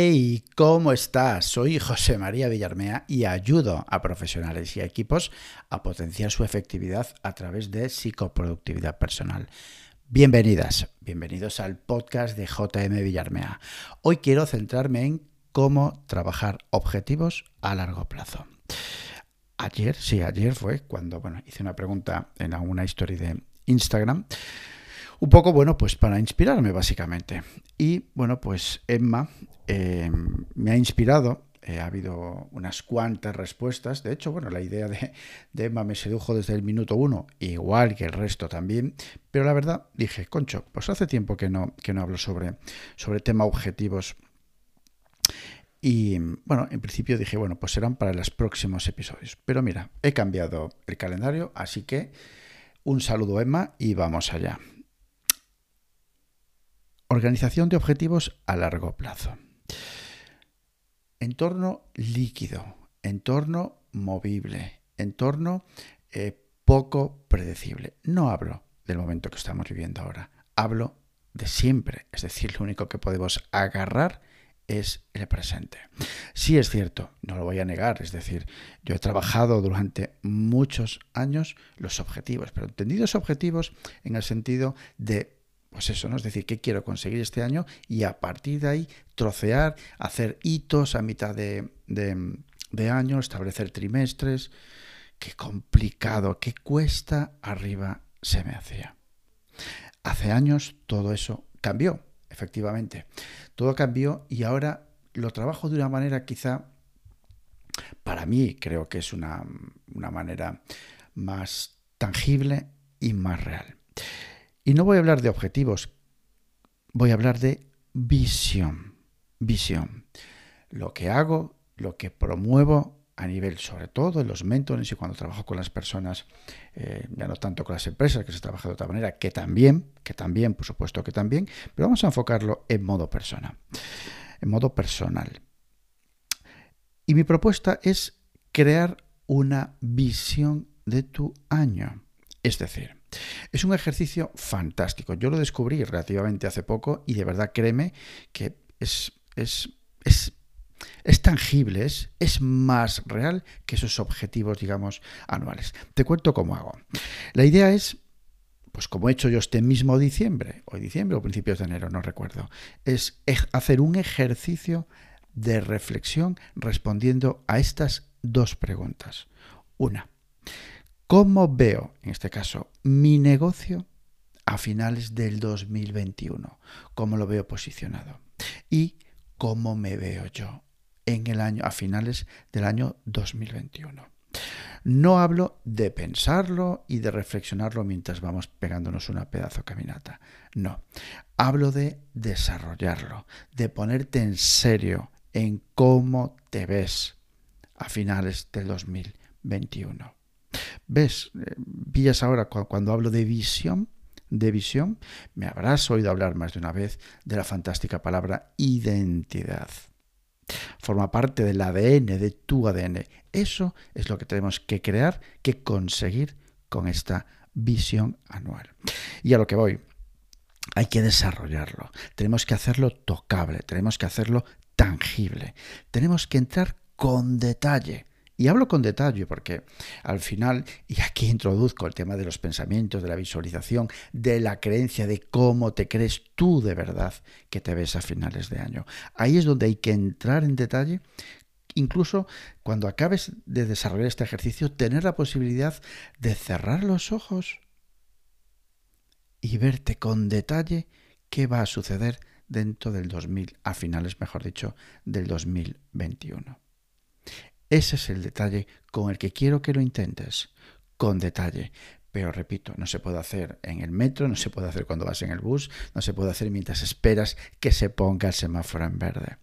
Hey, ¿cómo estás? Soy José María Villarmea y ayudo a profesionales y a equipos a potenciar su efectividad a través de psicoproductividad personal. Bienvenidas, bienvenidos al podcast de JM Villarmea. Hoy quiero centrarme en cómo trabajar objetivos a largo plazo. Ayer, sí, ayer fue cuando bueno, hice una pregunta en una historia de Instagram un poco, bueno, pues para inspirarme básicamente. Y bueno, pues Emma eh, me ha inspirado. Eh, ha habido unas cuantas respuestas. De hecho, bueno, la idea de, Emma me sedujo desde el minuto uno, igual que el resto también. Pero la verdad, dije, concho, pues hace tiempo que no, que no hablo sobre, sobre tema objetivos. Y bueno, en principio dije, bueno, pues serán para los próximos episodios. Pero mira, he cambiado el calendario, así que un saludo Emma y vamos allá. Organización de objetivos a largo plazo. Entorno líquido, entorno movible, entorno eh, poco predecible. No hablo del momento que estamos viviendo ahora, hablo de siempre. Es decir, lo único que podemos agarrar es el presente. Sí es cierto, no lo voy a negar, es decir, yo he trabajado durante muchos años los objetivos, pero entendidos objetivos en el sentido de pues eso, ¿no? Es decir, ¿qué quiero conseguir este año? Y a partir de ahí trocear, hacer hitos a mitad de, de año, establecer trimestres. Qué complicado, qué cuesta arriba se me hacía. Hace años todo eso cambió, efectivamente. Todo cambió y ahora lo trabajo de una manera quizá, para mí creo que es una, una manera más tangible y más real. Y no voy a hablar de objetivos, voy a hablar de visión. Visión. Lo que hago, lo que promuevo a nivel, sobre todo en los mentores y cuando trabajo con las personas, eh, ya no tanto con las empresas, que se trabaja de otra manera, que también, que también, por supuesto que también, pero vamos a enfocarlo en modo persona, en modo personal. Y mi propuesta es crear una visión de tu año. Es decir, es un ejercicio fantástico. Yo lo descubrí relativamente hace poco y de verdad créeme que es, es, es, tangible, es, es más real que esos objetivos, digamos, anuales. Te cuento cómo hago. La idea es pues como he hecho yo este mismo diciembre, o diciembre o principios de enero, no recuerdo, es hacer un ejercicio de reflexión respondiendo a estas dos preguntas. Una, ¿Cómo veo, en este caso, mi negocio a finales del 2021? ¿Cómo lo veo posicionado? Y cómo me veo yo en el año a finales del año 2021. No hablo de pensarlo y de reflexionarlo mientras vamos pegándonos una pedazo caminata. No, hablo de desarrollarlo, de ponerte en serio en cómo te ves a finales del 2021. ¿Ves? Eh, pillas ahora cuando hablo de visión, de visión, me habrás oído hablar más de una vez de la fantástica palabra identidad. Forma parte del ADN, de tu ADN. Eso es lo que tenemos que crear, que conseguir con esta visión anual. Y a lo que voy, hay que desarrollarlo. Tenemos que hacerlo tocable, tenemos que hacerlo tangible. Tenemos que entrar con detalle y hablo con detalle porque al final, y aquí introduzco el tema de los pensamientos, de la visualización, de la creencia de cómo te crees tú de verdad que te ves a finales de año. Ahí es donde hay que entrar en detalle incluso cuando acabes de desarrollar este ejercicio, tener la posibilidad de cerrar los ojos y verte con detalle qué va a suceder dentro del 2000, a finales, mejor dicho, del 2021. Ese es el detalle con el que quiero que lo intentes, con detalle. Pero repito, no se puede hacer en el metro, no se puede hacer cuando vas en el bus, no se puede hacer mientras esperas que se ponga el semáforo en verde.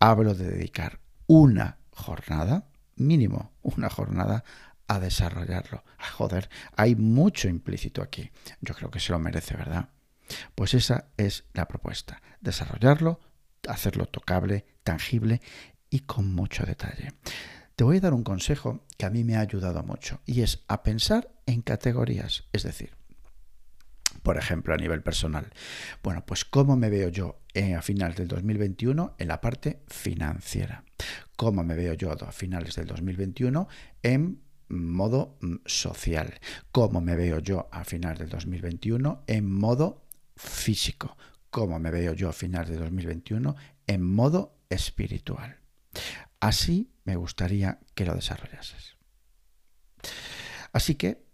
Hablo de dedicar una jornada, mínimo una jornada, a desarrollarlo. Ah, joder, hay mucho implícito aquí. Yo creo que se lo merece, ¿verdad? Pues esa es la propuesta. Desarrollarlo, hacerlo tocable, tangible y con mucho detalle. Te voy a dar un consejo que a mí me ha ayudado mucho y es a pensar en categorías. Es decir, por ejemplo, a nivel personal. Bueno, pues ¿cómo me veo yo a finales del 2021 en la parte financiera? ¿Cómo me veo yo a finales del 2021 en modo mm, social? ¿Cómo me veo yo a finales del 2021 en modo físico? ¿Cómo me veo yo a finales del 2021 en modo espiritual? Así me gustaría que lo desarrollases. Así que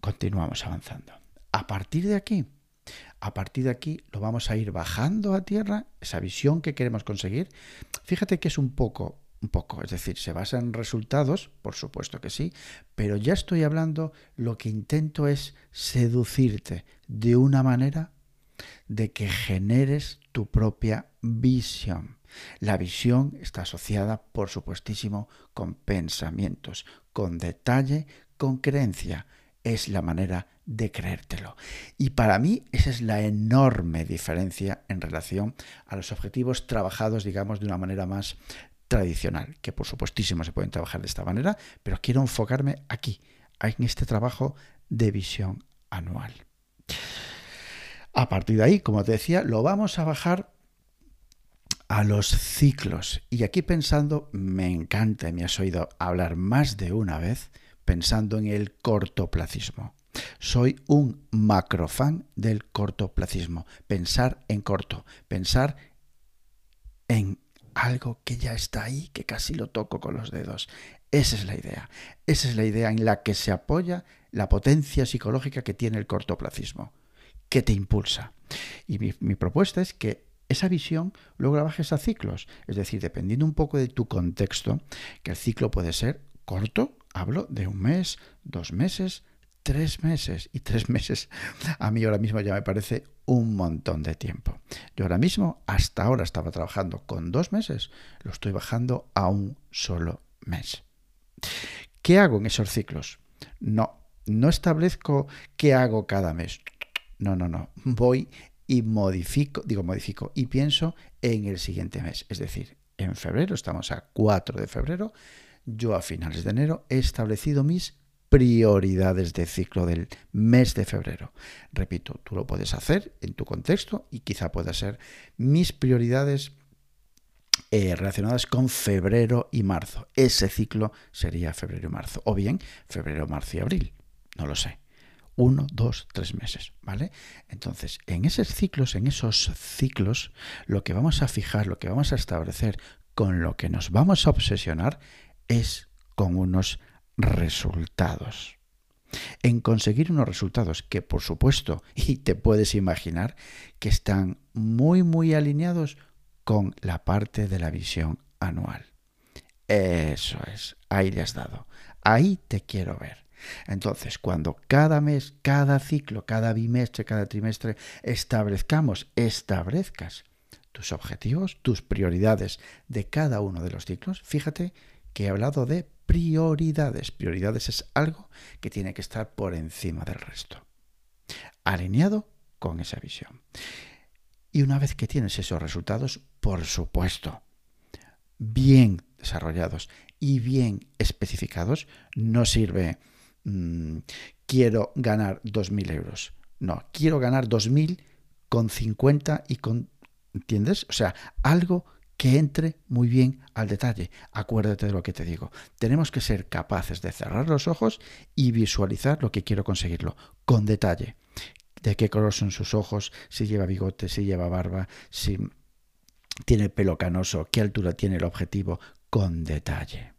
continuamos avanzando. A partir de aquí, a partir de aquí lo vamos a ir bajando a tierra, esa visión que queremos conseguir. Fíjate que es un poco, un poco, es decir, se basa en resultados, por supuesto que sí, pero ya estoy hablando, lo que intento es seducirte de una manera de que generes tu propia visión. La visión está asociada, por supuestísimo, con pensamientos, con detalle, con creencia es la manera de creértelo. Y para mí esa es la enorme diferencia en relación a los objetivos trabajados, digamos, de una manera más tradicional, que por supuestísimo se pueden trabajar de esta manera, pero quiero enfocarme aquí, en este trabajo de visión anual. A partir de ahí, como te decía, lo vamos a bajar a los ciclos. Y aquí pensando, me encanta, me has oído hablar más de una vez, pensando en el cortoplacismo. Soy un macrofan del cortoplacismo. Pensar en corto, pensar en algo que ya está ahí, que casi lo toco con los dedos. Esa es la idea. Esa es la idea en la que se apoya la potencia psicológica que tiene el cortoplacismo, que te impulsa. Y mi, propuesta es que esa visión luego la bajes a ciclos. Es decir, dependiendo un poco de tu contexto, que el ciclo puede ser corto, hablo de un mes, dos meses, tres meses. Y tres meses a mí ahora mismo ya me parece un montón de tiempo. Yo ahora mismo, hasta ahora estaba trabajando con dos meses, lo estoy bajando a un solo mes. ¿Qué hago en esos ciclos? No, no establezco qué hago cada mes. No, no, no. Voy y modifico, digo modifico, y pienso en el siguiente mes. Es decir, en febrero, estamos a 4 de febrero, yo a finales de enero he establecido mis prioridades de ciclo del mes de febrero. Repito, tú lo puedes hacer en tu contexto y quizá pueda ser mis prioridades eh, relacionadas con febrero y marzo. Ese ciclo sería febrero y marzo. O bien febrero, marzo y abril. No lo sé. Uno, dos, tres meses, ¿vale? Entonces, en esos ciclos, en esos ciclos, lo que vamos a fijar, lo que vamos a establecer, con lo que nos vamos a obsesionar, es con unos resultados. En conseguir unos resultados que por supuesto, y te puedes imaginar, que están muy muy alineados con la parte de la visión anual. Eso es, ahí le has dado. Ahí te quiero ver. Entonces, cuando cada mes, cada ciclo, cada bimestre, cada trimestre establezcamos, establezcas tus objetivos, tus prioridades de cada uno de los ciclos, fíjate que he hablado de prioridades. Prioridades es algo que tiene que estar por encima del resto, alineado con esa visión. Y una vez que tienes esos resultados, por supuesto, bien desarrollados y bien especificados, no sirve mm, quiero ganar 2.000 euros. No, quiero ganar 2.000 con 50 y con... ¿Entiendes? O sea, algo que entre muy bien al detalle. Acuérdate de lo que te digo. Tenemos que ser capaces de cerrar los ojos y visualizar lo que quiero conseguirlo, con detalle. De qué color son sus ojos, si lleva bigote, si lleva barba, si tiene pelo canoso, qué altura tiene el objetivo, con detalle.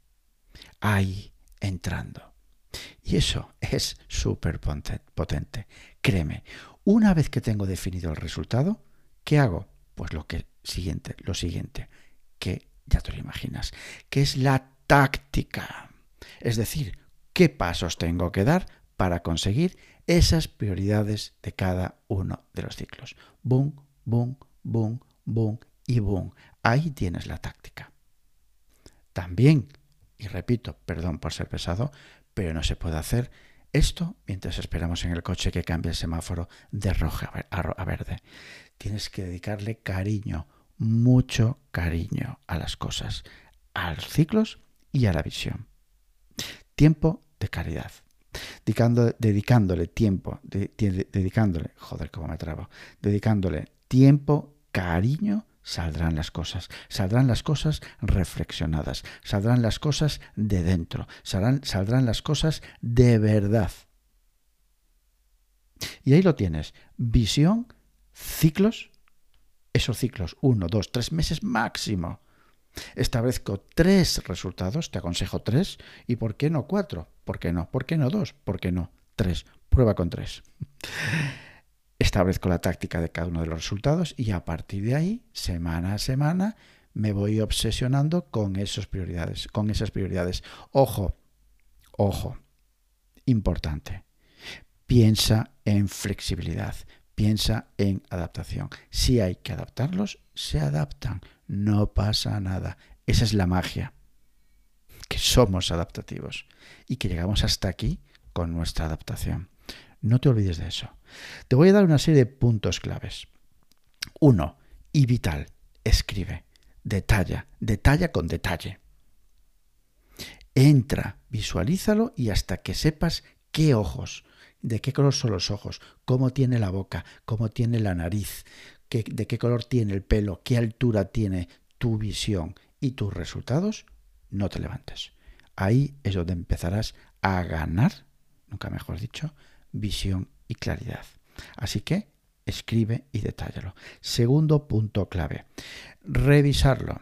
Ahí entrando. Y eso es súper potente. Créeme, una vez que tengo definido el resultado, ¿qué hago? Pues lo que siguiente, lo siguiente, que ya te lo imaginas, que es la táctica. Es decir, qué pasos tengo que dar para conseguir esas prioridades de cada uno de los ciclos. Boom, boom, boom, boom y boom. Ahí tienes la táctica. También, y repito, perdón por ser pesado, pero no se puede hacer esto mientras esperamos en el coche que cambie el semáforo de rojo a verde. Tienes que dedicarle cariño, mucho cariño a las cosas, a los ciclos y a la visión. Tiempo de caridad. dedicándole tiempo, dedicándole, joder, cómo me trabo, dedicándole tiempo, cariño, saldrán las cosas. Saldrán las cosas reflexionadas, saldrán las cosas de dentro, saldrán, saldrán las cosas de verdad. Y ahí lo tienes, visión, ciclos, esos ciclos, uno, dos, tres meses máximo. Establezco tres resultados, te aconsejo tres, y ¿por qué no cuatro? ¿Por qué no? ¿Por qué no dos? ¿Por qué no? Tres. Prueba con tres. Establezco la táctica de cada uno de los resultados y a partir de ahí, semana a semana, me voy obsesionando con esas prioridades, con esas prioridades. Ojo, ojo, importante. Piensa en flexibilidad, piensa en adaptación. Si hay que adaptarlos, se adaptan. No pasa nada. Esa es la magia. Que somos adaptativos y que llegamos hasta aquí con nuestra adaptación. No te olvides de eso. Te voy a dar una serie de puntos claves. Uno, y vital, escribe, detalla, detalla con detalle. Entra, visualízalo y hasta que sepas qué ojos, de qué color son los ojos, cómo tiene la boca, cómo tiene la nariz, de qué color tiene el pelo, qué altura tiene tu visión y tus resultados, no te levantes. Ahí es donde empezarás a ganar, nunca mejor dicho, visión y claridad. Así que escribe y detállalo. Segundo punto clave, revisarlo.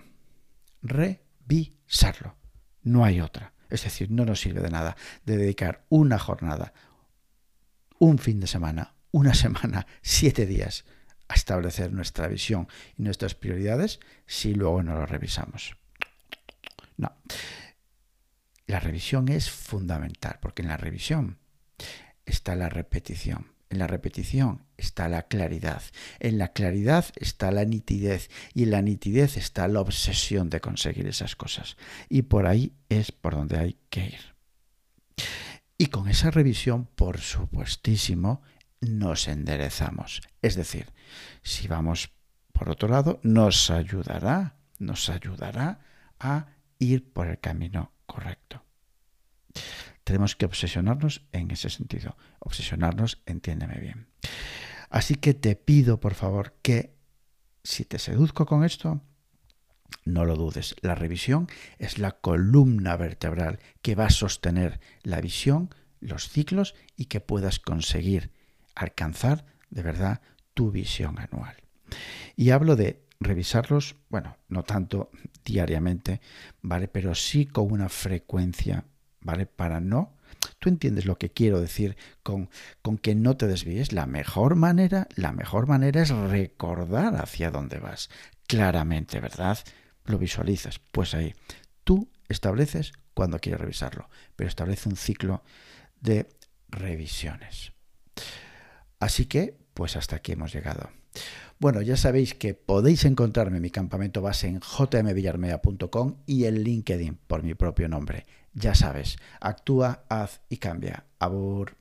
Revisarlo. No hay otra. Es decir, no nos sirve de nada de dedicar una jornada, un fin de semana, una semana, siete días a establecer nuestra visión y nuestras prioridades si luego no lo revisamos. No. La revisión es fundamental porque en la revisión está la repetición. En la repetición está la claridad. En la claridad está la nitidez. Y en la nitidez está la obsesión de conseguir esas cosas. Y por ahí es por donde hay que ir. Y con esa revisión, por supuestísimo, nos enderezamos. Es decir, si vamos por otro lado, nos ayudará, nos ayudará a ir por el camino correcto. Tenemos que obsesionarnos en ese sentido. Obsesionarnos, entiéndeme bien. Así que te pido, por favor, que si te seduzco con esto, no lo dudes. La revisión es la columna vertebral que va a sostener la visión, los ciclos y que puedas conseguir alcanzar de verdad tu visión anual. Y hablo de revisarlos, bueno, no tanto diariamente, ¿vale? Pero sí con una frecuencia, ¿vale? Para no... Tú entiendes lo que quiero decir con, con que no te desvíes. La mejor manera, la mejor manera es recordar hacia dónde vas. Claramente, ¿verdad? Lo visualizas. Pues ahí, tú estableces cuando quieres revisarlo, pero establece un ciclo de revisiones. Así que, pues hasta aquí hemos llegado. Bueno, ya sabéis que podéis encontrarme en mi campamento base en jmvillarmea.com y en LinkedIn por mi propio nombre. Ya sabes, actúa, haz y cambia. Abur.